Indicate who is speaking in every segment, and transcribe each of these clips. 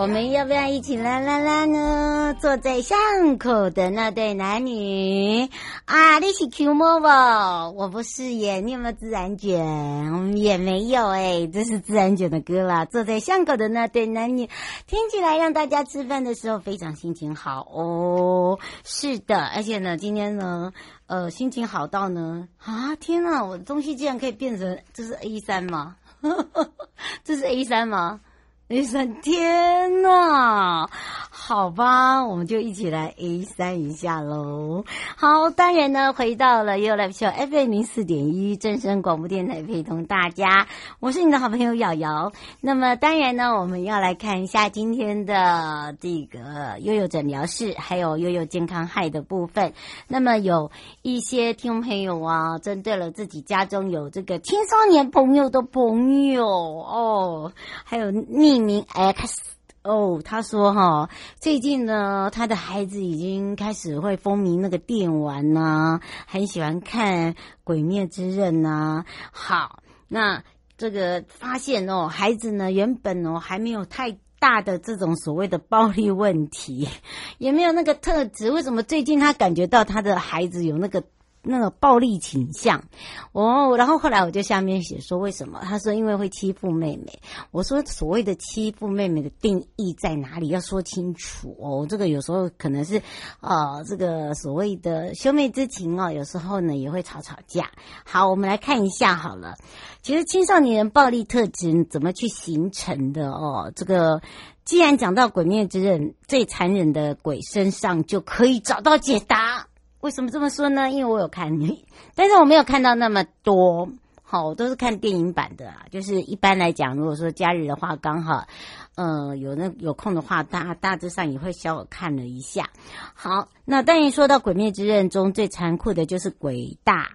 Speaker 1: 我们要不要一起啦啦啦呢？坐在巷口的那对男女啊，你是 Q 摸不？我不是耶，你有没有自然卷？我们也没有哎，这是自然卷的歌啦。坐在巷口的那对男女，听起来让大家吃饭的时候非常心情好哦。是的，而且呢，今天呢，呃，心情好到呢，啊，天哪，我的东西竟然可以变成这是 A 三吗？这是 A 三吗？A 三，天呐，好吧，我们就一起来 A 三一下喽。好，当然呢，回到了 U Live Show FM 零四点一正声广播电台，陪同大家，我是你的好朋友瑶瑶。那么，当然呢，我们要来看一下今天的这个悠悠诊疗室，还有悠悠健康嗨的部分。那么，有一些听众朋友啊，针对了自己家中有这个青少年朋友的朋友哦，还有你。一名 X 哦，他说哈，最近呢，他的孩子已经开始会风靡那个电玩呐、很喜欢看《鬼灭之刃》呐。好，那这个发现哦，孩子呢原本哦还没有太大的这种所谓的暴力问题，也没有那个特质，为什么最近他感觉到他的孩子有那个？那个暴力倾向，哦，然后后来我就下面写说为什么？他说因为会欺负妹妹。我说所谓的欺负妹妹的定义在哪里？要说清楚哦。这个有时候可能是，呃，这个所谓的兄妹之情哦，有时候呢也会吵吵架。好，我们来看一下好了。其实青少年暴力特质怎么去形成的哦？这个既然讲到《鬼灭之刃》最残忍的鬼身上，就可以找到解答。为什么这么说呢？因为我有看，但是我没有看到那么多。好，我都是看电影版的啊。就是一般来讲，如果说假日的话，刚好，呃，有那有空的话，大大致上也会小我看了一下。好，那当然说到《鬼灭之刃》中最残酷的就是鬼大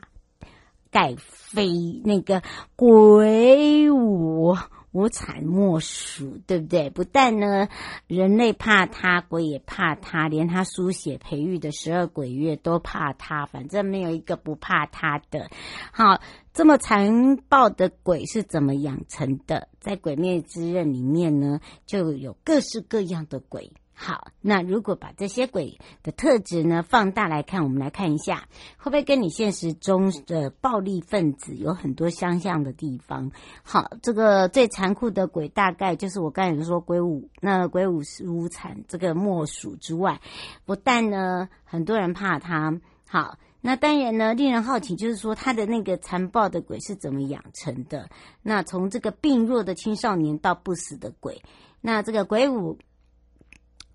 Speaker 1: 盖飞那个鬼舞。无彩莫属，对不对？不但呢，人类怕他，鬼也怕他，连他书写培育的十二鬼月都怕他，反正没有一个不怕他的。好，这么残暴的鬼是怎么养成的？在《鬼灭之刃》里面呢，就有各式各样的鬼。好，那如果把这些鬼的特质呢放大来看，我们来看一下，会不会跟你现实中的暴力分子有很多相像的地方？好，这个最残酷的鬼大概就是我刚才说鬼舞，那鬼舞是无惨这个莫属之外，不但呢很多人怕他。好，那当然呢令人好奇，就是说他的那个残暴的鬼是怎么养成的？那从这个病弱的青少年到不死的鬼，那这个鬼舞。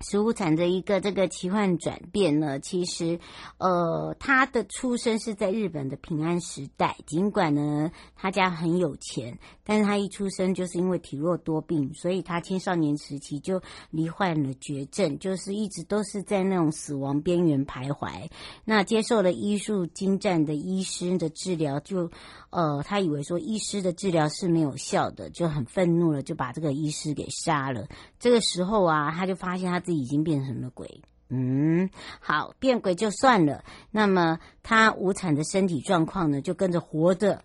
Speaker 1: 石无惨的一个这个奇幻转变呢，其实，呃，他的出生是在日本的平安时代。尽管呢，他家很有钱，但是他一出生就是因为体弱多病，所以他青少年时期就罹患了绝症，就是一直都是在那种死亡边缘徘徊。那接受了医术精湛的医师的治疗，就，呃，他以为说医师的治疗是没有效的，就很愤怒了，就把这个医师给杀了。这个时候啊，他就发现他自己。已经变成了鬼，嗯，好，变鬼就算了。那么他无产的身体状况呢，就跟着活着。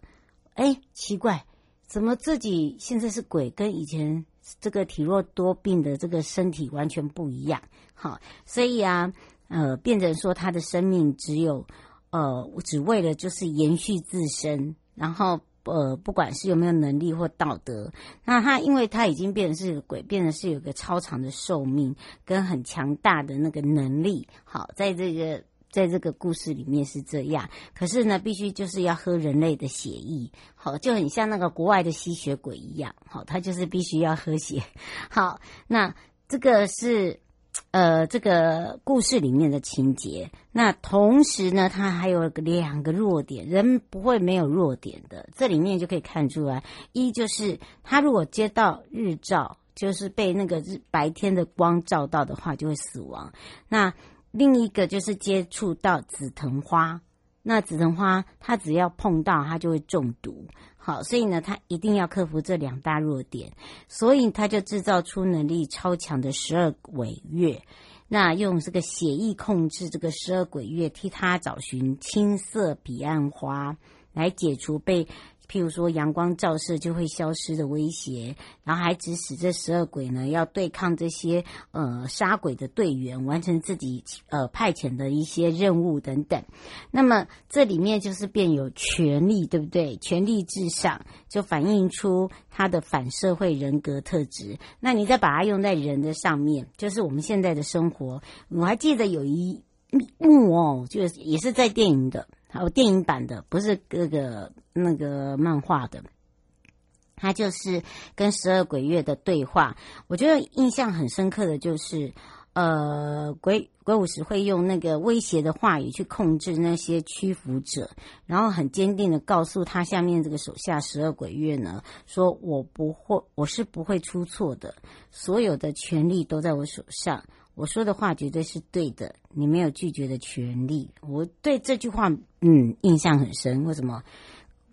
Speaker 1: 哎，奇怪，怎么自己现在是鬼，跟以前这个体弱多病的这个身体完全不一样？好，所以啊，呃，变成说他的生命只有，呃，只为了就是延续自身，然后。呃，不管是有没有能力或道德，那他因为他已经变成是鬼，变成是有个超长的寿命跟很强大的那个能力。好，在这个在这个故事里面是这样，可是呢，必须就是要喝人类的血液，好，就很像那个国外的吸血鬼一样，好，他就是必须要喝血。好，那这个是呃，这个故事里面的情节，那同时呢，他还有两个弱点，人不会没有弱点的。这里面就可以看出来，一就是他如果接到日照，就是被那个日白天的光照到的话，就会死亡。那另一个就是接触到紫藤花，那紫藤花它只要碰到，它就会中毒。好，所以呢，他一定要克服这两大弱点，所以他就制造出能力超强的十二鬼月，那用这个血液控制这个十二鬼月，替他找寻青色彼岸花，来解除被。譬如说，阳光照射就会消失的威胁，然后还指使这十二鬼呢要对抗这些呃杀鬼的队员，完成自己呃派遣的一些任务等等。那么这里面就是变有权力，对不对？权力至上，就反映出他的反社会人格特质。那你再把它用在人的上面，就是我们现在的生活。我还记得有一幕哦，就是也是在电影的。有电影版的，不是各个那个漫画的，他就是跟十二鬼月的对话。我觉得印象很深刻的就是，呃，鬼鬼武士会用那个威胁的话语去控制那些屈服者，然后很坚定的告诉他下面这个手下十二鬼月呢，说我不会，我是不会出错的，所有的权力都在我手上。我说的话绝对是对的，你没有拒绝的权利。我对这句话，嗯，印象很深。为什么？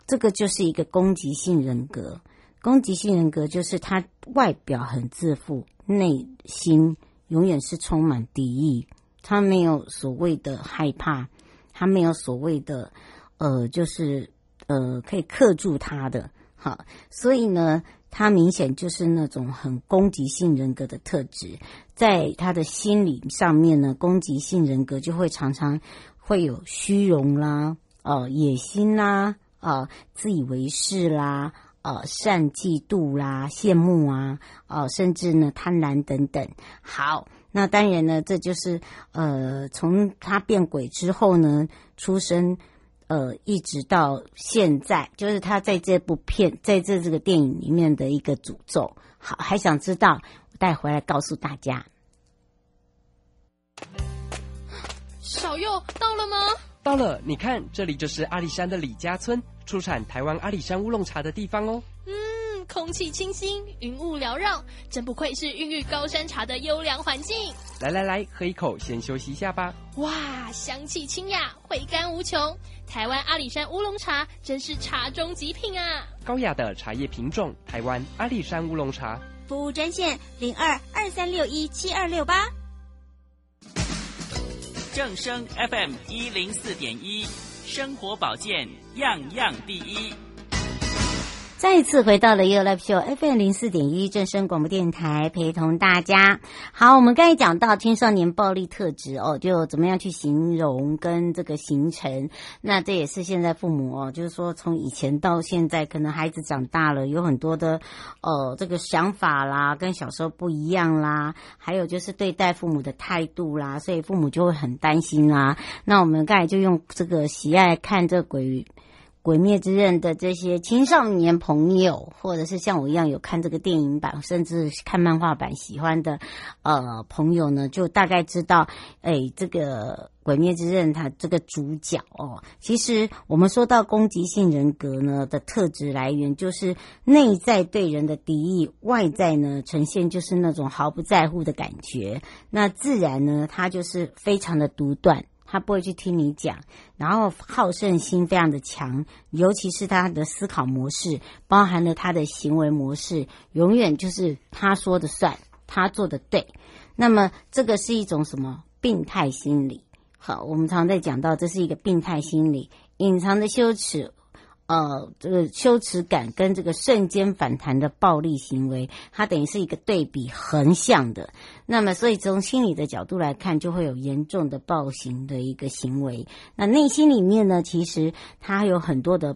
Speaker 1: 这个就是一个攻击性人格。攻击性人格就是他外表很自负，内心永远是充满敌意。他没有所谓的害怕，他没有所谓的，呃，就是呃，可以克住他的。好，所以呢。他明显就是那种很攻击性人格的特质，在他的心理上面呢，攻击性人格就会常常会有虚荣啦、呃野心啦、呃自以为是啦、呃善嫉妒啦、羡慕啊、呃甚至呢贪婪等等。好，那当然呢，这就是呃从他变鬼之后呢，出生。呃，一直到现在，就是他在这部片，在这这个电影里面的一个诅咒。好，还想知道，我带回来告诉大家。
Speaker 2: 小右到了吗？
Speaker 3: 到了，你看，这里就是阿里山的李家村，出产台湾阿里山乌龙茶的地方哦。
Speaker 2: 嗯，空气清新，云雾缭绕，真不愧是孕育高山茶的优良环境。
Speaker 3: 来来来，喝一口，先休息一下吧。
Speaker 2: 哇，香气清雅，回甘无穷。台湾阿里山乌龙茶真是茶中极品啊！
Speaker 3: 高雅的茶叶品种，台湾阿里山乌龙茶。
Speaker 4: 服务专线零二二三六一七二六八。
Speaker 5: 正声 FM 一零四点一，生活保健样样第一。
Speaker 1: 再一次回到了 You Live Show FM 零四点一正声广播电台，陪同大家。好，我们刚才讲到青少年暴力特质哦，就怎么样去形容跟这个形成。那这也是现在父母哦，就是说从以前到现在，可能孩子长大了，有很多的呃这个想法啦，跟小时候不一样啦。还有就是对待父母的态度啦，所以父母就会很担心啦。那我们刚才就用这个喜爱看这个鬼。《鬼灭之刃》的这些青少年朋友，或者是像我一样有看这个电影版，甚至看漫画版喜欢的呃朋友呢，就大概知道，哎，这个《鬼灭之刃》它这个主角哦，其实我们说到攻击性人格呢的特质来源，就是内在对人的敌意，外在呢呈现就是那种毫不在乎的感觉，那自然呢，他就是非常的独断。他不会去听你讲，然后好胜心非常的强，尤其是他的思考模式，包含了他的行为模式，永远就是他说的算，他做的对。那么这个是一种什么病态心理？好，我们常在讲到这是一个病态心理，隐藏的羞耻。呃，这个羞耻感跟这个瞬间反弹的暴力行为，它等于是一个对比横向的。那么，所以从心理的角度来看，就会有严重的暴行的一个行为。那内心里面呢，其实他有很多的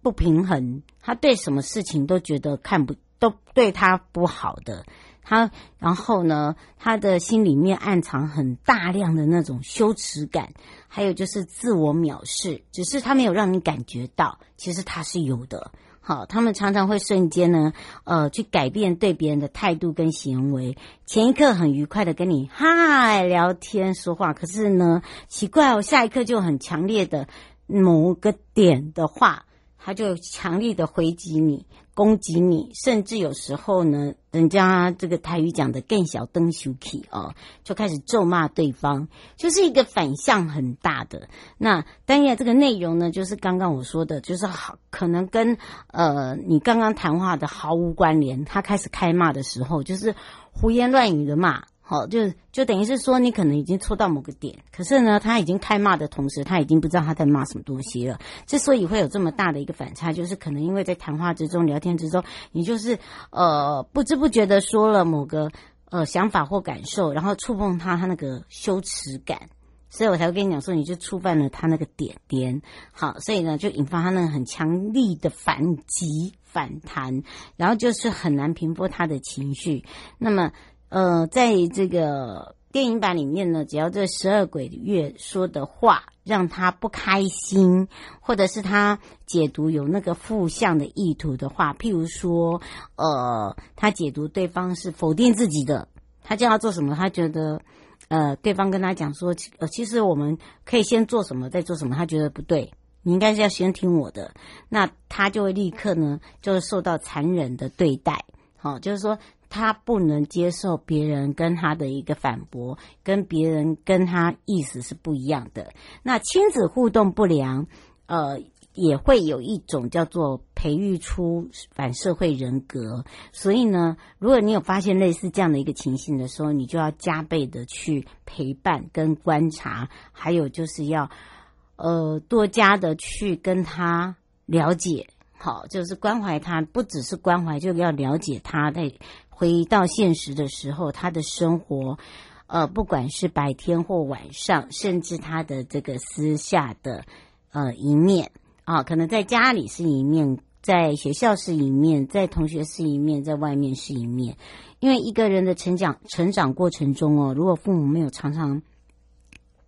Speaker 1: 不平衡，他对什么事情都觉得看不都对他不好的。他然后呢，他的心里面暗藏很大量的那种羞耻感，还有就是自我藐视，只是他没有让你感觉到，其实他是有的。好，他们常常会瞬间呢，呃，去改变对别人的态度跟行为。前一刻很愉快的跟你嗨聊天说话，可是呢，奇怪哦，下一刻就很强烈的某个点的话，他就强力的回击你。攻击你，甚至有时候呢，人家这个台语讲的更小灯羞气哦，就开始咒骂对方，就是一个反向很大的。那当然，这个内容呢，就是刚刚我说的，就是好可能跟呃你刚刚谈话的毫无关联。他开始开骂的时候，就是胡言乱语的骂。好，就就等于是说，你可能已经戳到某个点，可是呢，他已经开骂的同时，他已经不知道他在骂什么东西了。之所以会有这么大的一个反差，就是可能因为在谈话之中、聊天之中，你就是呃不知不觉的说了某个呃想法或感受，然后触碰他他那个羞耻感，所以我才会跟你讲说，你就触犯了他那个点点。好，所以呢，就引发他那个很强力的反击、反弹，然后就是很难平复他的情绪。那么。呃，在这个电影版里面呢，只要这十二鬼月说的话让他不开心，或者是他解读有那个负向的意图的话，譬如说，呃，他解读对方是否定自己的，他叫他做什么，他觉得，呃，对方跟他讲说，呃，其实我们可以先做什么，再做什么，他觉得不对，你应该是要先听我的，那他就会立刻呢，就会受到残忍的对待，好，就是说。他不能接受别人跟他的一个反驳，跟别人跟他意思是不一样的。那亲子互动不良，呃，也会有一种叫做培育出反社会人格。所以呢，如果你有发现类似这样的一个情形的时候，你就要加倍的去陪伴跟观察，还有就是要呃多加的去跟他了解，好，就是关怀他，不只是关怀，就要了解他的。回到现实的时候，他的生活，呃，不管是白天或晚上，甚至他的这个私下的呃一面啊，可能在家里是一面，在学校是一面，在同学是一面，在外面是一面。因为一个人的成长成长过程中哦，如果父母没有常常，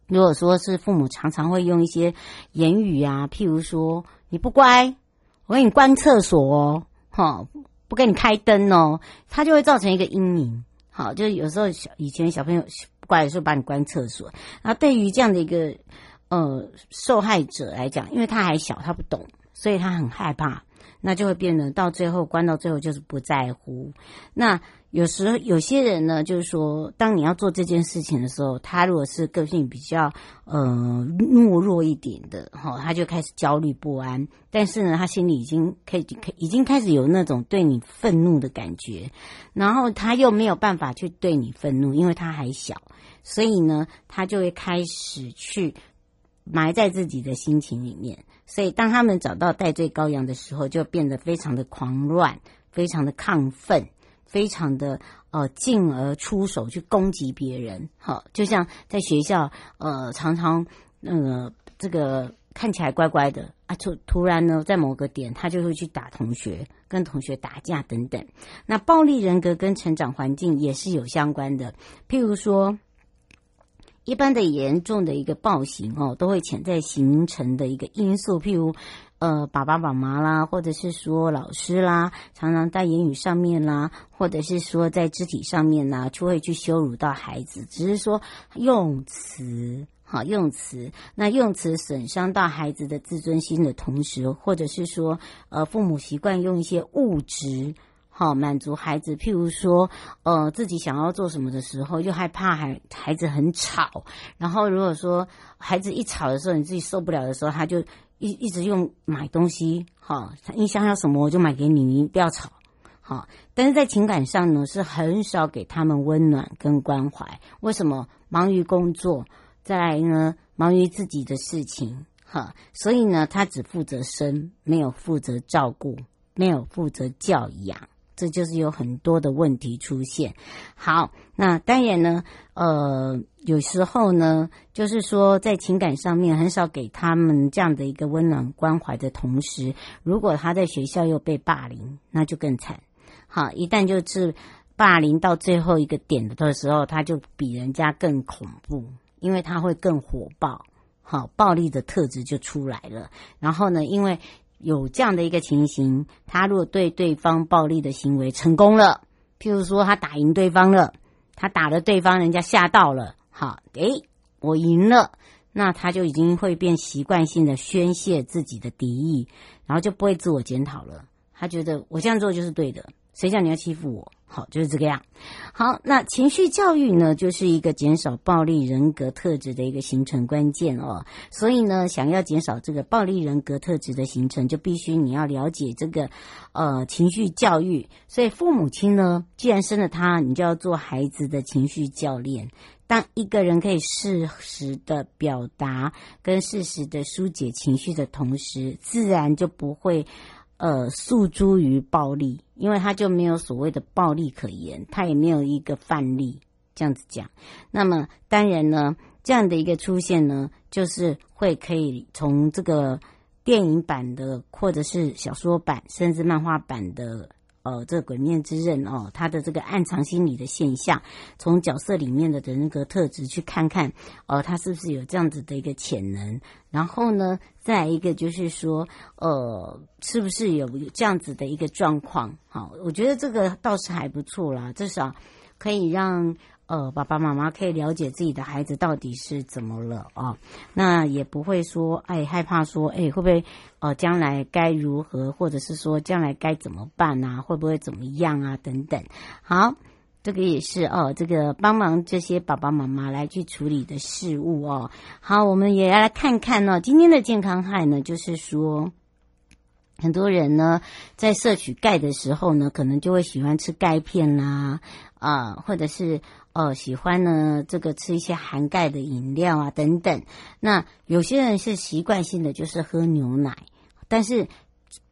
Speaker 1: 如果说是父母常常会用一些言语啊，譬如说你不乖，我给你关厕所哦，哈。不给你开灯哦，他就会造成一个阴影。好，就是有时候小以前小朋友不乖的时候把你关厕所，那对于这样的一个呃受害者来讲，因为他还小，他不懂，所以他很害怕，那就会变得到最后关到最后就是不在乎。那有时候有些人呢，就是说，当你要做这件事情的时候，他如果是个性比较呃懦弱一点的，哈，他就开始焦虑不安。但是呢，他心里已经可以，已经开始有那种对你愤怒的感觉，然后他又没有办法去对你愤怒，因为他还小，所以呢，他就会开始去埋在自己的心情里面。所以，当他们找到代罪羔羊的时候，就变得非常的狂乱，非常的亢奋。非常的呃，进而出手去攻击别人，好，就像在学校呃，常常呃，这个看起来乖乖的啊，突突然呢，在某个点他就会去打同学，跟同学打架等等。那暴力人格跟成长环境也是有相关的，譬如说，一般的严重的一个暴行哦，都会潜在形成的一个因素，譬如。呃，爸爸妈妈啦，或者是说老师啦，常常在言语上面啦，或者是说在肢体上面啦，就会去羞辱到孩子。只是说用词，好用词，那用词损伤到孩子的自尊心的同时，或者是说，呃，父母习惯用一些物质，好满足孩子。譬如说，呃，自己想要做什么的时候，又害怕孩孩子很吵。然后如果说孩子一吵的时候，你自己受不了的时候，他就。一一直用买东西，哈，你想要什么我就买给你，你不要吵，好。但是在情感上呢，是很少给他们温暖跟关怀。为什么？忙于工作，再来呢，忙于自己的事情，哈。所以呢，他只负责生，没有负责照顾，没有负责教养。这就是有很多的问题出现。好，那当然呢，呃，有时候呢，就是说在情感上面很少给他们这样的一个温暖关怀的同时，如果他在学校又被霸凌，那就更惨。好，一旦就是霸凌到最后一个点的时候，他就比人家更恐怖，因为他会更火爆，好，暴力的特质就出来了。然后呢，因为有这样的一个情形，他如果对对方暴力的行为成功了，譬如说他打赢对方了，他打了对方，人家吓到了，好，诶，我赢了，那他就已经会变习惯性的宣泄自己的敌意，然后就不会自我检讨了。他觉得我这样做就是对的，谁叫你要欺负我？好，就是这个样。好，那情绪教育呢，就是一个减少暴力人格特质的一个形成关键哦。所以呢，想要减少这个暴力人格特质的形成，就必须你要了解这个呃情绪教育。所以父母亲呢，既然生了他，你就要做孩子的情绪教练。当一个人可以适时的表达跟适时的疏解情绪的同时，自然就不会。呃，诉诸于暴力，因为他就没有所谓的暴力可言，他也没有一个范例这样子讲。那么当然呢，这样的一个出现呢，就是会可以从这个电影版的，或者是小说版，甚至漫画版的。呃，这鬼面之刃哦，他的这个暗藏心理的现象，从角色里面的人格特质去看看，呃，他是不是有这样子的一个潜能？然后呢，再一个就是说，呃，是不是有这样子的一个状况？好，我觉得这个倒是还不错啦，至少可以让。呃，爸爸妈妈可以了解自己的孩子到底是怎么了啊？那也不会说，哎，害怕说，哎，会不会呃，将来该如何，或者是说将来该怎么办啊？会不会怎么样啊？等等。好，这个也是哦，这个帮忙这些爸爸妈妈来去处理的事物哦。好，我们也要来看看呢，今天的健康害呢，就是说，很多人呢在摄取钙的时候呢，可能就会喜欢吃钙片啦，啊，或者是。哦，喜欢呢，这个吃一些含钙的饮料啊，等等。那有些人是习惯性的，就是喝牛奶，但是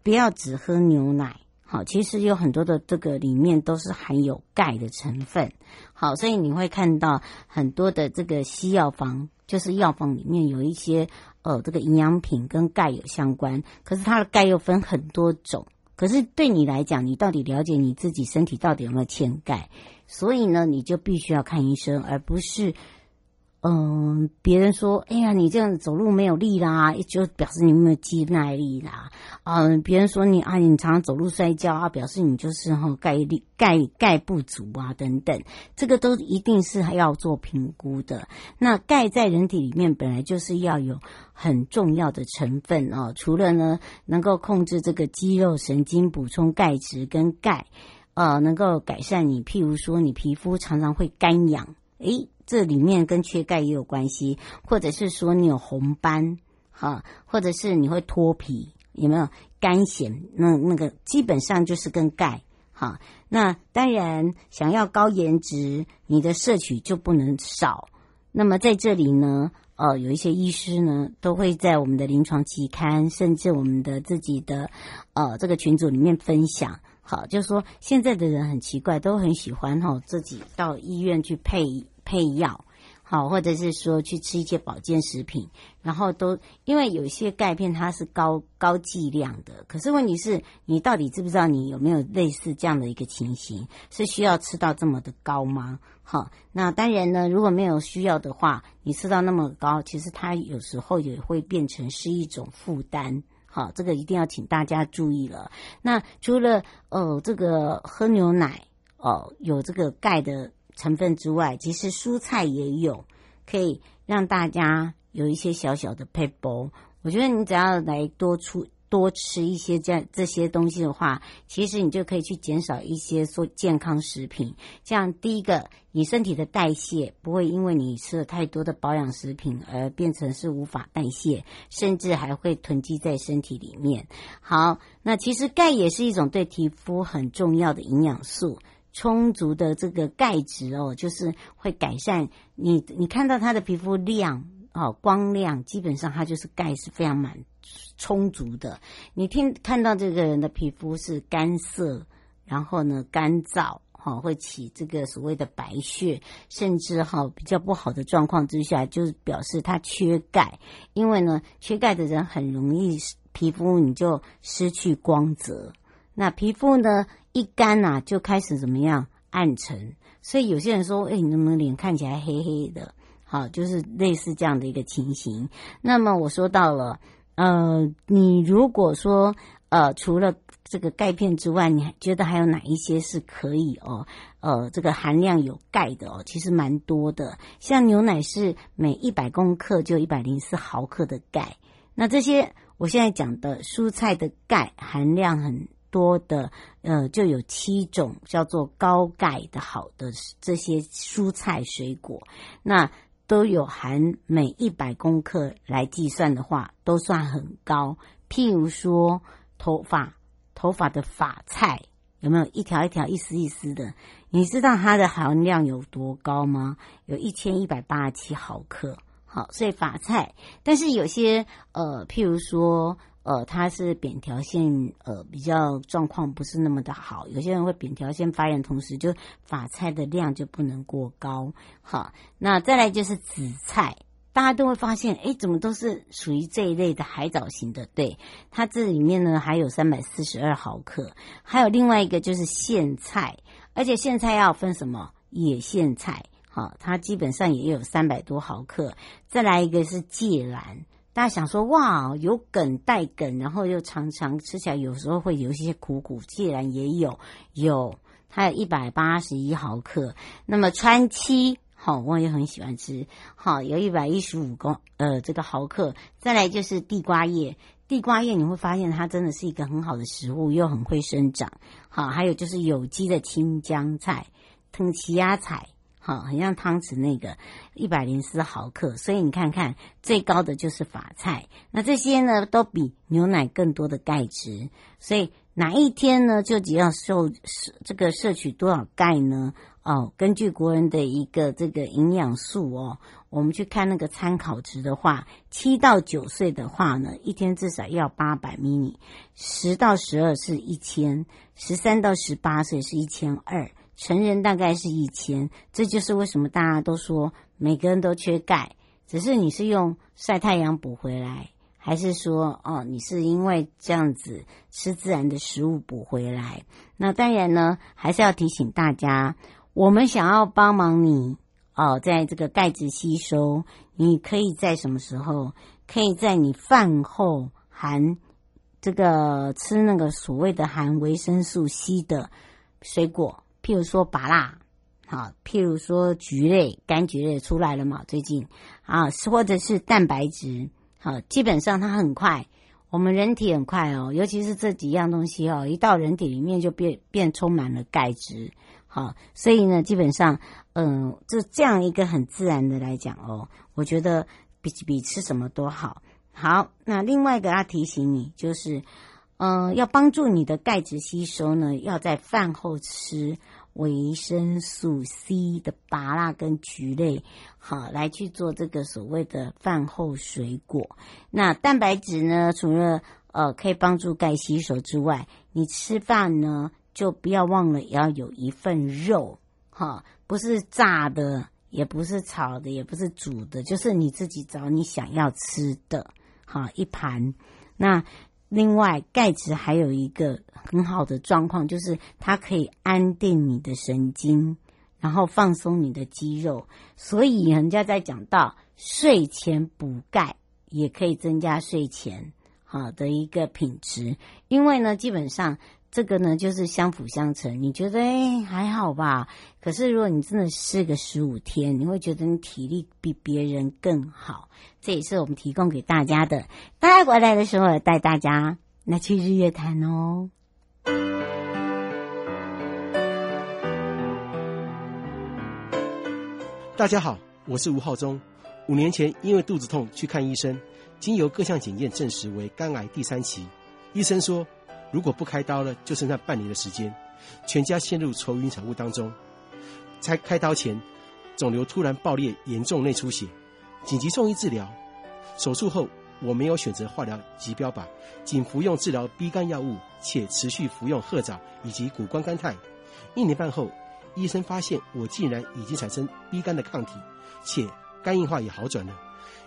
Speaker 1: 不要只喝牛奶。好，其实有很多的这个里面都是含有钙的成分。好，所以你会看到很多的这个西药房，就是药房里面有一些呃这个营养品跟钙有相关，可是它的钙又分很多种。可是对你来讲，你到底了解你自己身体到底有没有欠钙？所以呢，你就必须要看医生，而不是，嗯，别人说，哎呀，你这样走路没有力啦，就表示你没有肌耐力啦。嗯，别人说你啊，你常常走路摔跤啊，表示你就是哈钙力钙钙不足啊，等等，这个都一定是要做评估的。那钙在人体里面本来就是要有。很重要的成分哦，除了呢能够控制这个肌肉神经补充钙质跟钙，呃，能够改善你，譬如说你皮肤常常会干痒，诶，这里面跟缺钙也有关系，或者是说你有红斑，哈，或者是你会脱皮，有没有干癣？那那个基本上就是跟钙，哈，那当然想要高颜值，你的摄取就不能少。那么在这里呢。呃，有一些医师呢，都会在我们的临床期刊，甚至我们的自己的呃这个群组里面分享。好，就是说现在的人很奇怪，都很喜欢哈、自己到医院去配配药。好，或者是说去吃一些保健食品，然后都因为有些钙片它是高高剂量的，可是问题是你到底知不知道你有没有类似这样的一个情形，是需要吃到这么的高吗？好，那当然呢，如果没有需要的话，你吃到那么高，其实它有时候也会变成是一种负担。啊，这个一定要请大家注意了。那除了哦这个喝牛奶哦、有这个钙的。成分之外，其实蔬菜也有，可以让大家有一些小小的配补。我觉得你只要来多出多吃一些这样这些东西的话，其实你就可以去减少一些说健康食品。这样第一个，你身体的代谢不会因为你吃了太多的保养食品而变成是无法代谢，甚至还会囤积在身体里面。好，那其实钙也是一种对皮肤很重要的营养素。充足的这个钙质哦，就是会改善你。你看到他的皮肤亮哦，光亮，基本上它就是钙是非常满充足的。你听看到这个人的皮肤是干涩，然后呢干燥哈，会起这个所谓的白屑，甚至哈比较不好的状况之下，就是表示他缺钙。因为呢，缺钙的人很容易皮肤你就失去光泽。那皮肤呢？一干呐、啊，就开始怎么样暗沉，所以有些人说，哎，你能不能脸看起来黑黑的？好，就是类似这样的一个情形。那么我说到了，呃，你如果说呃，除了这个钙片之外，你还觉得还有哪一些是可以哦？呃，这个含量有钙的哦，其实蛮多的。像牛奶是每一百公克就一百零四毫克的钙。那这些我现在讲的蔬菜的钙含量很多的，呃，就有七种叫做高钙的好的这些蔬菜水果，那都有含每一百公克来计算的话，都算很高。譬如说头发。头发的发菜有没有一条一条、一丝一丝的？你知道它的含量有多高吗？有一千一百八十七毫克。好，所以发菜，但是有些呃，譬如说呃，它是扁条腺呃比较状况不是那么的好，有些人会扁条腺发炎，同时就发菜的量就不能过高。好，那再来就是紫菜。大家都会发现，哎，怎么都是属于这一类的海藻型的？对，它这里面呢还有三百四十二毫克，还有另外一个就是苋菜，而且苋菜要分什么？野苋菜，好，它基本上也有三百多毫克。再来一个是芥蓝，大家想说，哇，有梗带梗，然后又常常，吃起来有时候会有一些苦苦，芥蓝也有，有，它有一百八十一毫克。那么川七。好，我也很喜欢吃。好，有一百一十五公呃这个毫克。再来就是地瓜叶，地瓜叶你会发现它真的是一个很好的食物，又很会生长。好，还有就是有机的青江菜、藤奇亚菜，好，很像汤匙那个一百零四毫克。所以你看看，最高的就是法菜。那这些呢，都比牛奶更多的钙质。所以哪一天呢，就只要摄这个摄取多少钙呢？哦，根据国人的一个这个营养素哦，我们去看那个参考值的话，七到九岁的话呢，一天至少要八百 mini，十到十二是一千，十三到十八岁是一千二，成人大概是一千。这就是为什么大家都说每个人都缺钙，只是你是用晒太阳补回来，还是说哦，你是因为这样子吃自然的食物补回来？那当然呢，还是要提醒大家。我们想要帮忙你哦，在这个钙质吸收，你可以在什么时候？可以在你饭后含这个吃那个所谓的含维生素 C 的水果，譬如说芭乐，好，譬如说橘类、柑橘类出来了嘛？最近啊，或者是蛋白质，好，基本上它很快，我们人体很快哦，尤其是这几样东西哦，一到人体里面就变变充满了钙质。好，所以呢，基本上，嗯，这这样一个很自然的来讲哦，我觉得比比吃什么都好。好，那另外一个要提醒你，就是，嗯，要帮助你的钙质吸收呢，要在饭后吃维生素 C 的芭乐跟橘类，好，来去做这个所谓的饭后水果。那蛋白质呢，除了呃可以帮助钙吸收之外，你吃饭呢，就不要忘了，也要有一份肉，哈，不是炸的，也不是炒的，也不是煮的，就是你自己找你想要吃的，哈，一盘。那另外，钙质还有一个很好的状况，就是它可以安定你的神经，然后放松你的肌肉。所以人家在讲到睡前补钙，也可以增加睡前好的一个品质，因为呢，基本上。这个呢，就是相辅相成。你觉得哎还好吧？可是如果你真的试个十五天，你会觉得你体力比别人更好。这也是我们提供给大家的。大家回来的时候，带大家那去日月潭哦。
Speaker 6: 大家好，我是吴浩中。五年前因为肚子痛去看医生，经由各项检验证实为肝癌第三期。医生说。如果不开刀了，就剩下半年的时间，全家陷入愁云惨雾当中。在开刀前，肿瘤突然爆裂，严重内出血，紧急送医治疗。手术后，我没有选择化疗及标靶，仅服用治疗 B 肝药物，且持续服用褐藻以及谷胱甘肽。一年半后，医生发现我竟然已经产生 B 肝的抗体，且肝硬化也好转了。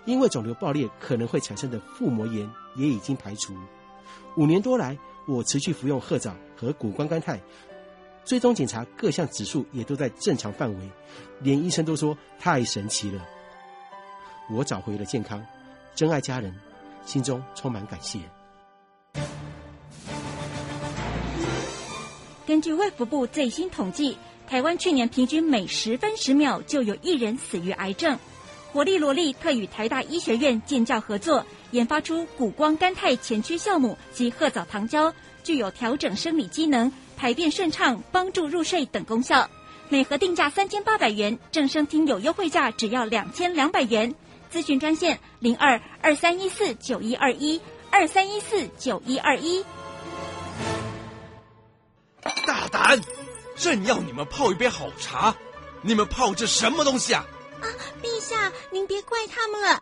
Speaker 6: 因为肿瘤爆裂可能会产生的腹膜炎也已经排除。五年多来，我持续服用褐藻和谷胱甘肽，追踪检查各项指数也都在正常范围，连医生都说太神奇了。我找回了健康，珍爱家人，心中充满感谢。
Speaker 4: 根据卫福部最新统计，台湾去年平均每十分十秒就有一人死于癌症。活力萝莉特与台大医学院建教合作，研发出谷胱甘肽前驱酵母及褐藻糖胶，具有调整生理机能、排便顺畅、帮助入睡等功效。每盒定价三千八百元，正声听有优惠价只要两千两百元。咨询专线零二二三一四九一二一二三一四九一二一。
Speaker 7: 大胆！朕要你们泡一杯好茶，你们泡这什么东西啊？
Speaker 8: 啊，陛下，您别怪他们了。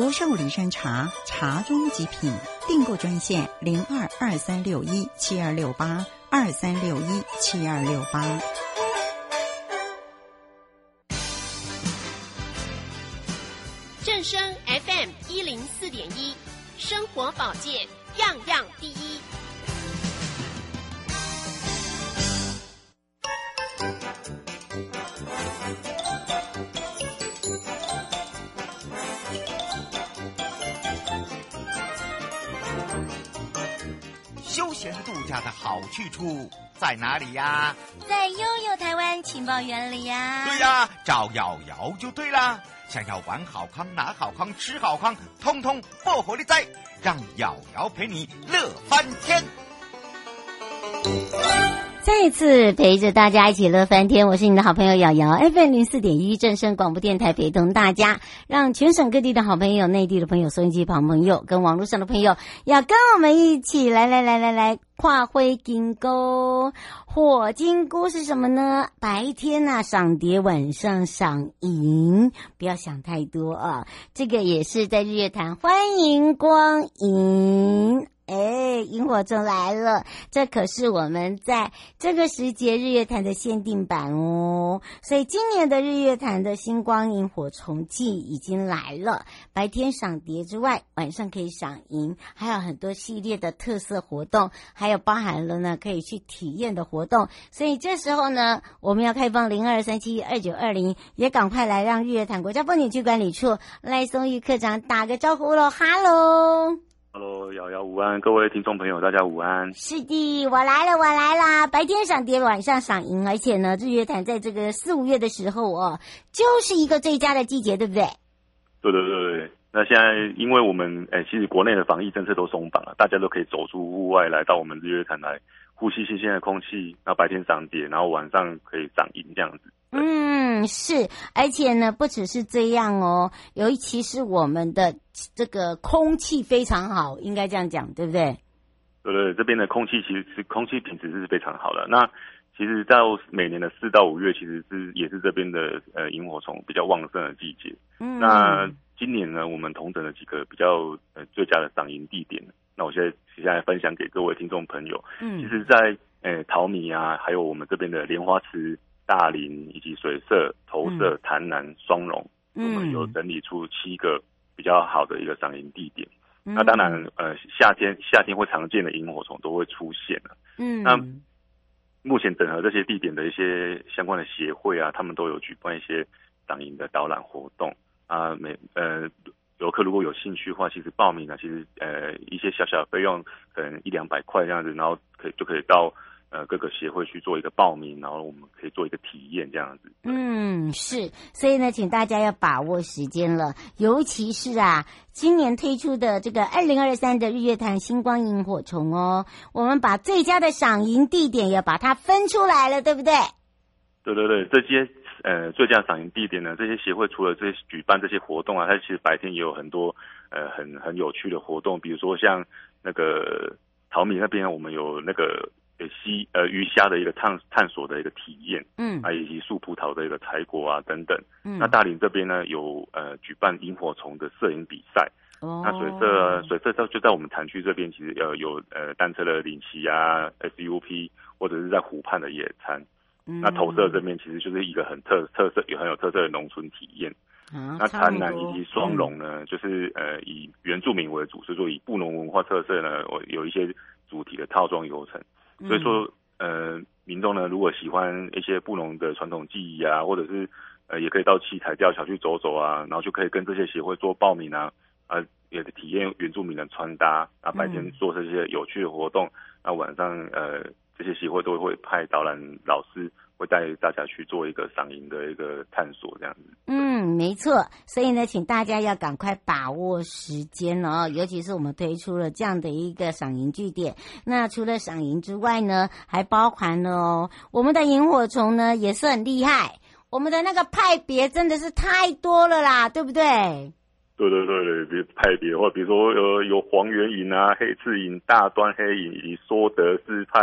Speaker 9: 福寿梨山茶，茶中极品。订购专线零二二三六一七二六八二三六一七二六八。
Speaker 2: 正声 FM 一零四点一，生活保健样样第一。
Speaker 10: 度假的好去处在哪里呀？
Speaker 4: 在悠悠台湾情报园里呀。
Speaker 10: 对呀，找瑶瑶就对啦。想要玩好康、拿好康、吃好康，通通不活力在，让瑶瑶陪你乐翻天。
Speaker 1: 再次陪着大家一起乐翻天，我是你的好朋友瑶瑶，FM 零四点一正声广播电台陪同大家，让全省各地的好朋友、内地的朋友、收音机旁朋友跟网络上的朋友，要跟我们一起来来来来来跨灰金钩。火金龟是什么呢？白天呐、赏蝶，晚上赏萤，不要想太多啊。这个也是在日月潭，欢迎光临。哎，萤火虫来了！这可是我们在这个时节日月潭的限定版哦。所以今年的日月潭的星光萤火虫季已经来了。白天赏蝶之外，晚上可以赏萤，还有很多系列的特色活动，还有包含了呢可以去体验的活动。所以这时候呢，我们要开放零二三七二九二零，也赶快来让日月潭国家风景区管理处赖松玉科长打个招呼喽，哈喽。
Speaker 11: Hello，瑶瑶午安，各位听众朋友，大家午安。
Speaker 1: 是的，我来了，我来了。白天赏蝶，晚上赏萤，而且呢，日月潭在这个四五月的时候哦，就是一个最佳的季节，对不对？
Speaker 11: 对对对对。那现在，因为我们哎，其实国内的防疫政策都松绑了，大家都可以走出户外，来到我们日月潭来呼吸新鲜的空气。然后白天赏蝶，然后晚上可以赏萤，这样子。
Speaker 1: 嗯，是，而且呢，不只是这样哦，尤其是我们的这个空气非常好，应该这样讲，对不对？
Speaker 11: 对对，这边的空气其实是空气品质是非常好的。那其实到每年的四到五月，其实是也是这边的呃萤火虫比较旺盛的季节。嗯，那今年呢，我们同整了几个比较呃最佳的赏萤地点。那我现在现在分享给各位听众朋友。嗯，其实在，在呃桃米啊，还有我们这边的莲花池。大林以及水社、投射、潭南、双龙，嗯，我们有整理出七个比较好的一个赏萤地点。嗯、那当然，呃，夏天夏天会常见的萤火虫都会出现了。嗯，那目前整合这些地点的一些相关的协会啊，他们都有举办一些赏萤的导览活动啊。每呃游客如果有兴趣的话，其实报名呢，其实呃一些小小的费用，可能一两百块这样子，然后可以就可以到。呃，各个协会去做一个报名，然后我们可以做一个体验这样子。
Speaker 1: 嗯，是，所以呢，请大家要把握时间了，尤其是啊，今年推出的这个二零二三的日月潭星光萤火虫哦，我们把最佳的赏萤地点也把它分出来了，对不对？
Speaker 11: 对对对，这些呃最佳赏萤地点呢，这些协会除了这些举办这些活动啊，它其实白天也有很多呃很很有趣的活动，比如说像那个桃米那边，我们有那个。呃溪呃鱼虾的一个探探索的一个体验，
Speaker 1: 嗯，
Speaker 11: 啊以及树葡萄的一个采果啊等等。
Speaker 1: 嗯，
Speaker 11: 那大林这边呢有呃举办萤火虫的摄影比赛。
Speaker 1: 哦，
Speaker 11: 那水色水色就在我们潭区这边，其实呃有呃单车的领骑啊，SUP 或者是在湖畔的野餐。嗯，那投射这边其实就是一个很特特色也很有特色的农村体验。
Speaker 1: 啊，
Speaker 11: 那台南以及双龙呢，嗯、就是呃以原住民为主，所以说以布农文化特色呢，我有一些主题的套装游程。所以说呃民众呢，如果喜欢一些布农的传统技艺啊，或者是呃也可以到七彩吊桥去走走啊，然后就可以跟这些协会做报名啊。啊，也体验原住民的穿搭，啊，白天做这些有趣的活动，那、嗯、晚上呃，这些协会都会派导览老师，会带大家去做一个赏萤的一个探索，这样子。
Speaker 1: 嗯，没错。所以呢，请大家要赶快把握时间哦，尤其是我们推出了这样的一个赏萤据点。那除了赏萤之外呢，还包含了哦，我们的萤火虫呢也是很厉害，我们的那个派别真的是太多了啦，对不对？
Speaker 11: 对对对对，比如派别的话，比如说呃有黄缘萤啊、黑翅萤、大端黑萤以及说德氏派，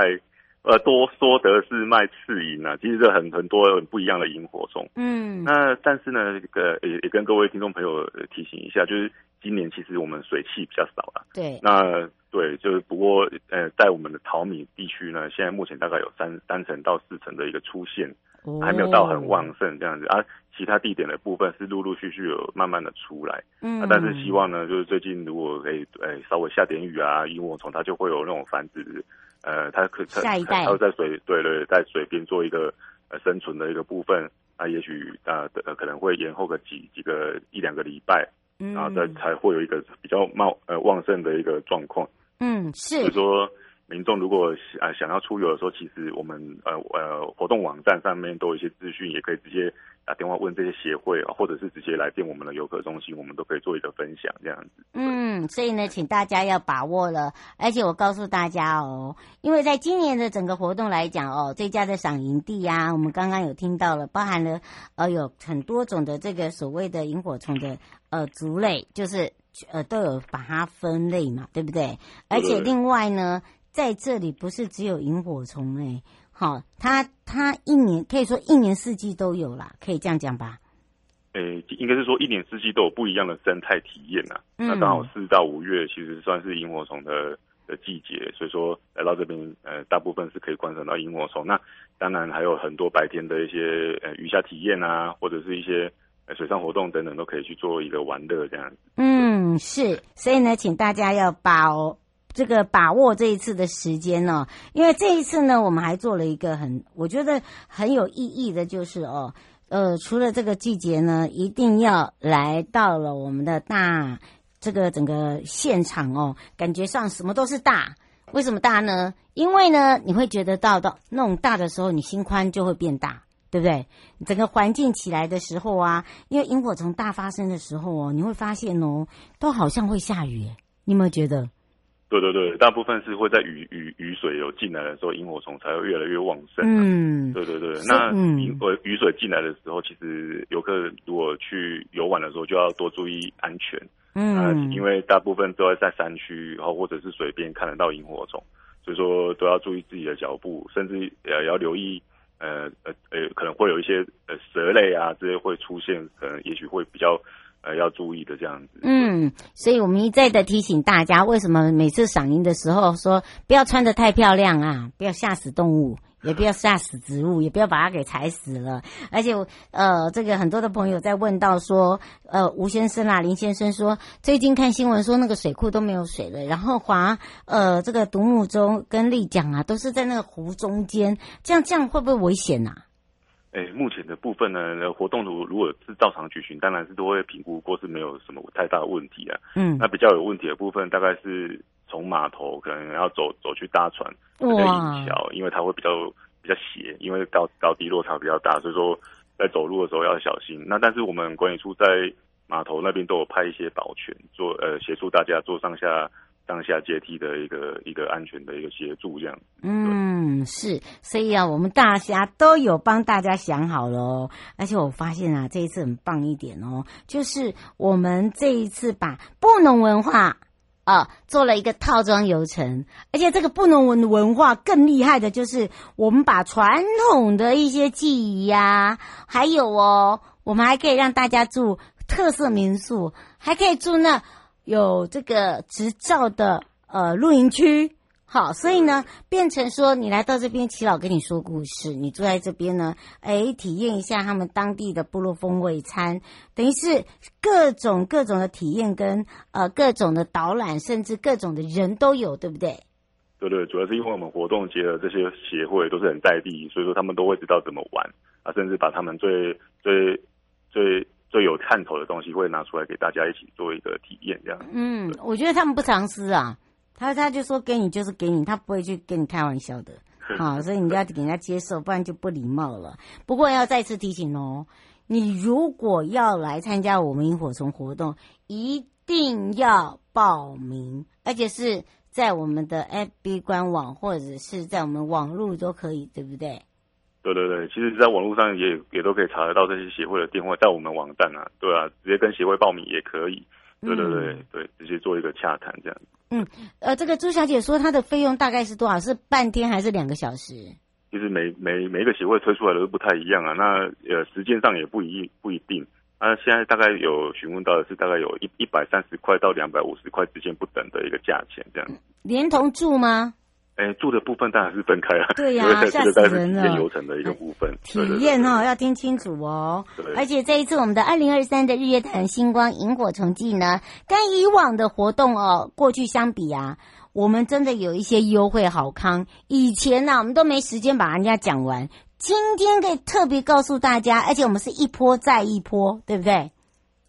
Speaker 11: 呃，多说德氏麦翅萤啊，其实这很很多很不一样的萤火虫。
Speaker 1: 嗯，
Speaker 11: 那但是呢，这个也也跟各位听众朋友提醒一下，就是今年其实我们水汽比较少了。
Speaker 1: 对。
Speaker 11: 那对，就是不过呃，在我们的淘米地区呢，现在目前大概有三三成到四成的一个出现。还没有到很旺盛这样子啊，其他地点的部分是陆陆续续有慢慢的出来，嗯、啊，但是希望呢，就是最近如果可以，诶、欸，稍微下点雨啊，萤火虫它就会有那种繁殖，呃，它可它它会在水，对对，在水边做一个呃生存的一个部分，啊，也许啊呃可能会延后个几几个一两个礼拜，嗯，然后再才会有一个比较茂呃旺盛的一个状况，
Speaker 1: 嗯，是，
Speaker 11: 所以说。民众如果啊想要出游的时候，其实我们呃呃活动网站上面都有一些资讯，也可以直接打电话问这些协会，或者是直接来电我们的游客中心，我们都可以做一个分享这样子。
Speaker 1: 嗯，所以呢，请大家要把握了。而且我告诉大家哦，因为在今年的整个活动来讲哦，最佳的赏萤地啊，我们刚刚有听到了，包含了呃有很多种的这个所谓的萤火虫的呃族类，就是呃都有把它分类嘛，对不对？而且另外呢。在这里不是只有萤火虫哎，好，它它一年可以说一年四季都有啦，可以这样讲吧？
Speaker 11: 诶、欸，应该是说一年四季都有不一样的生态体验呐。嗯，那刚好四到五月其实算是萤火虫的的季节，所以说来到这边，呃，大部分是可以观赏到萤火虫。那当然还有很多白天的一些呃鱼虾体验啊，或者是一些水上活动等等，都可以去做一个玩乐这样子。
Speaker 1: 嗯，是，所以呢，请大家要把哦。这个把握这一次的时间呢，因为这一次呢，我们还做了一个很我觉得很有意义的，就是哦，呃，除了这个季节呢，一定要来到了我们的大这个整个现场哦，感觉上什么都是大。为什么大呢？因为呢，你会觉得到到那种大的时候，你心宽就会变大，对不对？整个环境起来的时候啊，因为萤火虫大发生的时候哦，你会发现哦，都好像会下雨，你有没有觉得？
Speaker 11: 对对对，大部分是会在雨雨雨水有进来的时候，萤火虫才会越来越旺盛。
Speaker 1: 嗯，
Speaker 11: 对对对。那雨雨水进来的时候，其实游客如果去游玩的时候，就要多注意安全。
Speaker 1: 嗯、
Speaker 11: 呃，因为大部分都会在山区，然后或者是水边看得到萤火虫，所以说都要注意自己的脚步，甚至也要留意，呃呃呃，可能会有一些呃蛇类啊这些会出现，可能也许会比较。呃，要注意的这样子。
Speaker 1: 嗯，所以我们一再的提醒大家，为什么每次赏樱的时候说不要穿得太漂亮啊，不要吓死动物，也不要吓死植物，也不要把它给踩死了。而且，呃，这个很多的朋友在问到说，呃，吴先生啊，林先生说，最近看新闻说那个水库都没有水了，然后华，呃，这个独木舟跟立桨啊，都是在那个湖中间，这样这样会不会危险啊？
Speaker 11: 诶，目前的部分呢，活动如如果是照常举行，当然是都会评估过是没有什么太大的问题啊。
Speaker 1: 嗯，
Speaker 11: 那比较有问题的部分，大概是从码头可能要走走去搭船这个引桥，因为它会比较比较斜，因为高高低落差比较大，所以说在走路的时候要小心。那但是我们管理处在码头那边都有派一些保全做呃协助大家做上下。上下阶梯的一个一个安全的一个协助，这样。
Speaker 1: 嗯，是，所以啊，我们大家都有帮大家想好了。而且我发现啊，这一次很棒一点哦，就是我们这一次把布农文化啊，做了一个套装游程，而且这个布农文文化更厉害的就是，我们把传统的一些记忆呀、还有哦，我们还可以让大家住特色民宿，还可以住那有这个执照的呃露营区。好，所以呢，变成说你来到这边，齐老跟你说故事，你住在这边呢，哎，体验一下他们当地的部落风味餐，等于是各种各种的体验跟呃各种的导览，甚至各种的人都有，对不对？
Speaker 11: 对对，主要是因为我们活动结合这些协会都是很在地，所以说他们都会知道怎么玩啊，甚至把他们最最最最有看头的东西会拿出来给大家一起做一个体验，这样。
Speaker 1: 嗯，我觉得他们不藏私啊。他他就说给你就是给你，他不会去跟你开玩笑的，好，所以你要给人家接受，不然就不礼貌了。不过要再次提醒哦，你如果要来参加我们萤火虫活动，一定要报名，而且是在我们的 FB 官网或者是在我们网络都可以，对不对？
Speaker 11: 对对对，其实，在网络上也也都可以查得到这些协会的电话，在我们网站啊，对啊，直接跟协会报名也可以。对对对对，直接做一个洽谈这样。
Speaker 1: 嗯，呃，这个朱小姐说她的费用大概是多少？是半天还是两个小时？
Speaker 11: 其实每每每一个协会推出来的都不太一样啊。那呃，时间上也不一不一定。啊，现在大概有询问到的是大概有一一百三十块到两百五十块之间不等的一个价钱这样。
Speaker 1: 连同住吗？
Speaker 11: 哎，住的部分当然是分开了。
Speaker 1: 对呀、啊，吓死人了。
Speaker 11: 流程的一个部分，
Speaker 1: 体验哦，要听清楚哦。而且这一次我们的二零二三的日月潭星光萤火虫季呢，跟以往的活动哦，过去相比啊，我们真的有一些优惠好康。以前呢、啊，我们都没时间把人家讲完，今天可以特别告诉大家，而且我们是一波再一波，对不对？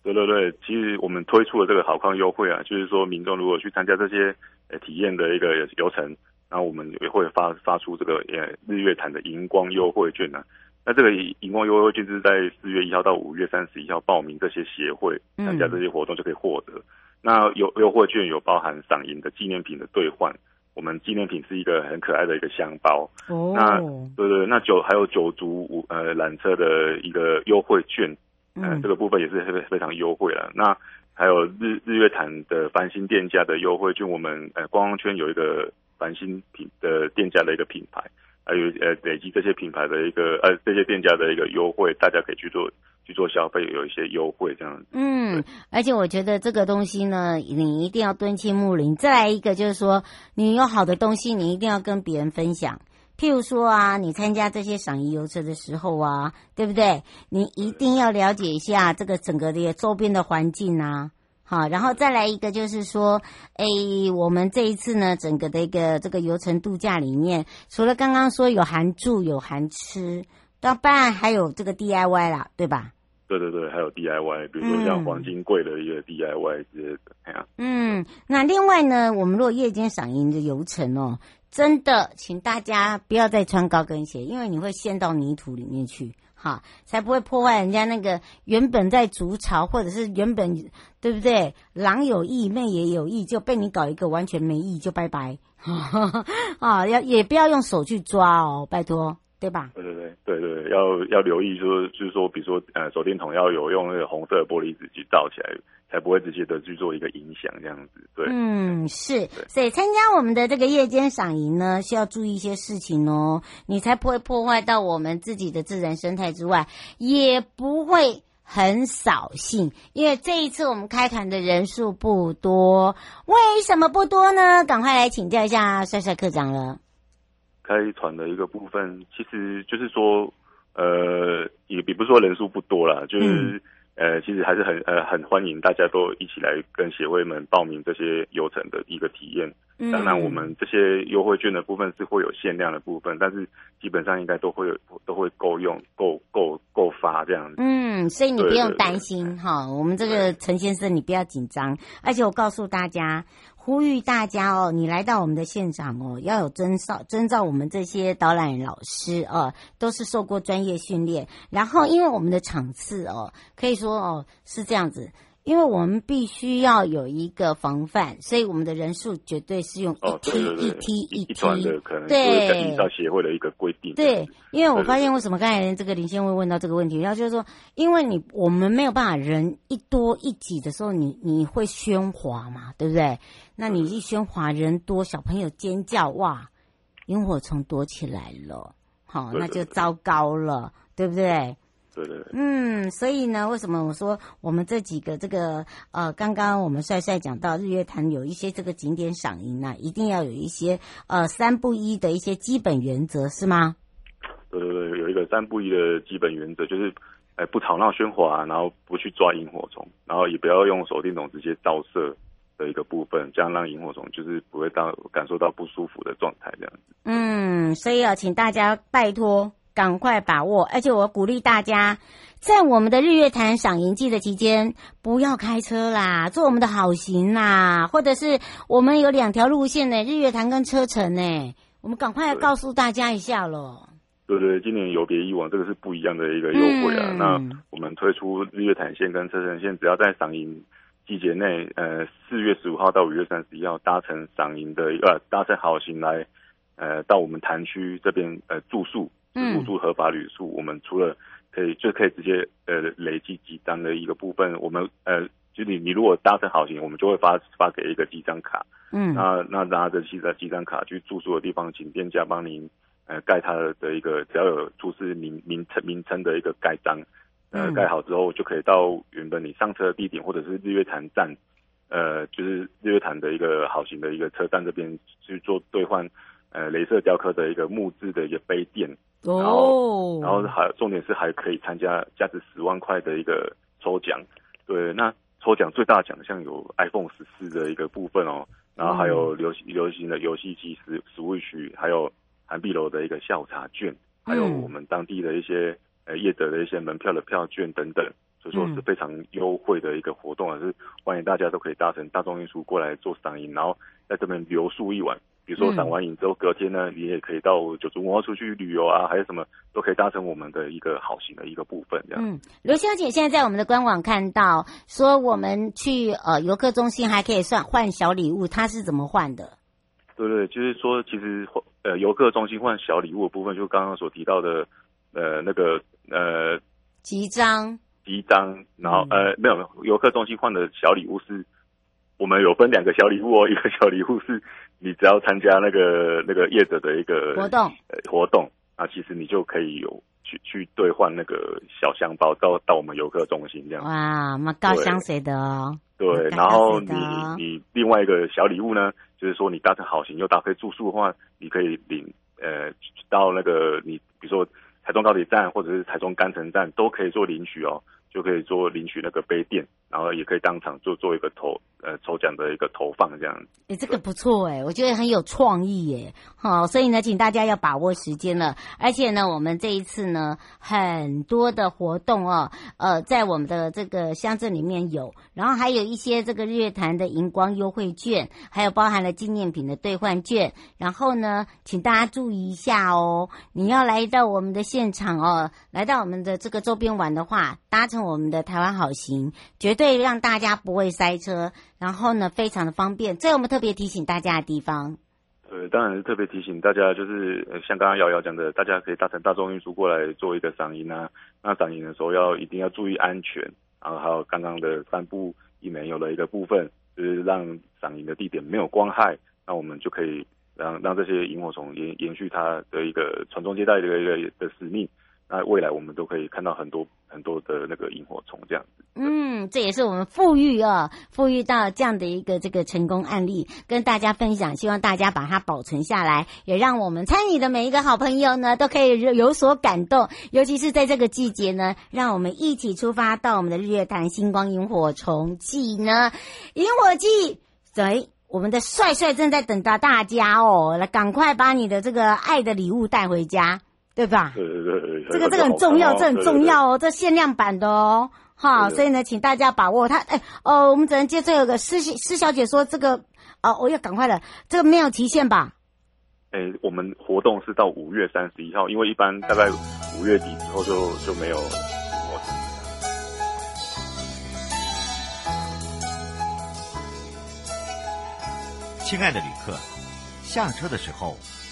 Speaker 11: 对对对，其实我们推出的这个好康优惠啊，就是说民众如果去参加这些呃体验的一个流程。然后我们也会发发出这个呃日月潭的荧光优惠券呢、啊。那这个荧光优惠券是在四月一号到五月三十一号报名这些协会参加这些活动就可以获得。嗯、那优优惠券有包含赏银的纪念品的兑换，我们纪念品是一个很可爱的一个香包。哦，那对对，那九还有九族五呃缆车的一个优惠券，呃、嗯，这个部分也是非非常优惠了。那还有日日月潭的繁星店家的优惠券，我们呃观光圈有一个。繁星品的店家的一个品牌，还有呃累积这些品牌的一个呃这些店家的一个优惠，大家可以去做去做消费，有一些优惠这样子。
Speaker 1: 嗯，而且我觉得这个东西呢，你一定要敦亲睦邻。再来一个就是说，你有好的东西，你一定要跟别人分享。譬如说啊，你参加这些赏银游车的时候啊，对不对？你一定要了解一下这个整个的周边的环境啊。好，然后再来一个，就是说，哎，我们这一次呢，整个的一个这个游程度假里面，除了刚刚说有含住有含吃，当然还有这个 DIY 啦，对吧？
Speaker 11: 对对对，还有 DIY，比如说像黄金柜的一个 DIY 之类的，哎呀。
Speaker 1: 嗯，那另外呢，我们如果夜间赏银的游程哦，真的，请大家不要再穿高跟鞋，因为你会陷到泥土里面去。哈，才不会破坏人家那个原本在筑巢，或者是原本对不对？狼有意，妹也有意，就被你搞一个完全没意，就拜拜。啊，要也不要用手去抓哦，拜托，对吧？
Speaker 11: 对对对对对，要要留意说，说就是说，比如说呃，手电筒要有用那个红色的玻璃纸去罩起来。才不会直接的去做一个影响，这样子，对。
Speaker 1: 嗯，是。所以参加我们的这个夜间赏银呢，需要注意一些事情哦，你才不会破坏到我们自己的自然生态之外，也不会很扫兴。因为这一次我们开团的人数不多，为什么不多呢？赶快来请教一下帅帅课长了。
Speaker 11: 开团的一个部分，其实就是说，呃，也比不说人数不多啦，就是。嗯呃，其实还是很呃很欢迎大家都一起来跟协会们报名这些游程的一个体验。嗯，当然我们这些优惠券的部分是会有限量的部分，但是基本上应该都会有都会够用，够够够发这样子。
Speaker 1: 嗯，所以你不用担心哈，我们这个陈先生你不要紧张，而且我告诉大家。呼吁大家哦，你来到我们的现场哦，要有遵照遵照我们这些导览老师哦，都是受过专业训练。然后，因为我们的场次哦，可以说哦是这样子，因为我们必须要有一个防范，所以我们的人数绝对是用一梯一梯一梯
Speaker 11: 的，可能对跟营造协会的一个规定。
Speaker 1: 对，因为我发现为什么刚才这个林先生会问到这个问题，然后就是说，因为你我们没有办法人一多一挤的时候，你你会喧哗嘛，对不对？那你一喧哗，人多，小朋友尖叫，哇，萤火虫躲起来了，好，那就糟糕了，对不对？
Speaker 11: 对对，
Speaker 1: 嗯，所以呢，为什么我说我们这几个这个呃，刚刚我们帅帅讲到日月潭有一些这个景点赏萤呢，一定要有一些呃三不一的一些基本原则，是吗？
Speaker 11: 对对对，有一个三不一的基本原则，就是哎不吵闹喧哗，然后不去抓萤火虫，然后也不要用手电筒直接照射的一个部分，这样让萤火虫就是不会到感受到不舒服的状态这样子。
Speaker 1: 嗯，所以要请大家拜托。赶快把握，而且我鼓励大家，在我们的日月潭赏银季的期间，不要开车啦，做我们的好行啦，或者是我们有两条路线呢，日月潭跟车程呢，我们赶快要告诉大家一下喽。
Speaker 11: 对对，今年有别以往，这个是不一样的一个优惠啊。嗯、那我们推出日月潭线跟车程线，只要在赏银季节内，呃，四月十五号到五月三十一号搭乘赏银的呃搭乘好行来，呃，到我们潭区这边呃住宿。入住合法旅宿，我们除了可以就可以直接呃累积几张的一个部分，我们呃就你你如果搭乘好行，我们就会发发给一个几张卡，嗯，那那拿着几张几张卡去住宿的地方，请店家帮您呃盖他的一个只要有出示名名称名称的一个盖章，呃盖好之后就可以到原本你上车的地点或者是日月潭站，呃就是日月潭的一个好行的一个车站这边去做兑换，呃镭射雕刻的一个木质的一个杯垫。然后，oh. 然后还重点是还可以参加价值十万块的一个抽奖，对，那抽奖最大奖项有 iPhone 十四的一个部分哦，然后还有流行流行的游戏机 Switch，还有韩碧楼的一个下午茶券，还有我们当地的一些呃业者的一些门票的票券等等，所以说是非常优惠的一个活动，还是欢迎大家都可以搭乘大众运输过来做赏萤，然后在这边留宿一晚。比如说赏完影之后，隔天呢，你也可以到九族文化出去旅游啊，还有什么都可以搭乘我们的一个好行的一个部分，这样。嗯，
Speaker 1: 刘小姐现在在我们的官网看到说，我们去呃游客中心还可以算换小礼物，它是怎么换的？
Speaker 11: 对对，就是说其实呃游客中心换小礼物的部分，就刚刚所提到的呃那个呃
Speaker 1: 集章
Speaker 11: 集章，然后呃没有游客中心换的小礼物是，我们有分两个小礼物哦，一个小礼物是。你只要参加那个那个业者的一个
Speaker 1: 活动，
Speaker 11: 呃，活动啊，其实你就可以有去去兑换那个小香包，到到我们游客中心这样。
Speaker 1: 哇，蛮高香水的哦。
Speaker 11: 对，然后你你另外一个小礼物呢，就是说你搭乘好行又搭配住宿的话，你可以领呃到那个你比如说台中高铁站或者是台中干城站都可以做领取哦。就可以做领取那个杯垫，然后也可以当场做做一个投呃抽奖的一个投放这样子。
Speaker 1: 哎、欸，这个不错哎、我觉得很有创意耶。好，所以呢，请大家要把握时间了。而且呢，我们这一次呢，很多的活动哦，呃，在我们的这个乡镇里面有，然后还有一些这个日月潭的荧光优惠券，还有包含了纪念品的兑换券。然后呢，请大家注意一下哦，你要来到我们的现场哦，来到我们的这个周边玩的话，搭乘。我们的台湾好行绝对让大家不会塞车，然后呢，非常的方便。这我们特别提醒大家的地方。
Speaker 11: 呃，当然是特别提醒大家，就是呃像刚刚瑶瑶讲的，大家可以搭乘大众运输过来做一个赏萤啊。那赏萤的时候要一定要注意安全，然后还有刚刚的三不一没有了一个部分，就是让赏萤的地点没有光害，那我们就可以让让这些萤火虫延延续它的一个传宗接代的一个的使命。那未来我们都可以看到很多很多的那个萤火虫这样子。
Speaker 1: 嗯，这也是我们富裕啊，富裕到这样的一个这个成功案例，跟大家分享，希望大家把它保存下来，也让我们参与的每一个好朋友呢，都可以有所感动。尤其是在这个季节呢，让我们一起出发到我们的日月潭星光萤火虫季呢，萤火季，对，我们的帅帅正在等到大家哦，来赶快把你的这个爱的礼物带回家。对吧？这个这个很重要，这很重要哦，这限量版的哦。哈，所以呢，请大家把握它。哎，哦，我们只能接最后一个施施小姐说这个，哦，我要赶快了，这个没有提现吧？
Speaker 11: 哎，我们活动是到五月三十一号，因为一般大概五月底之后就就没有。
Speaker 10: 亲爱的旅客，下车的时候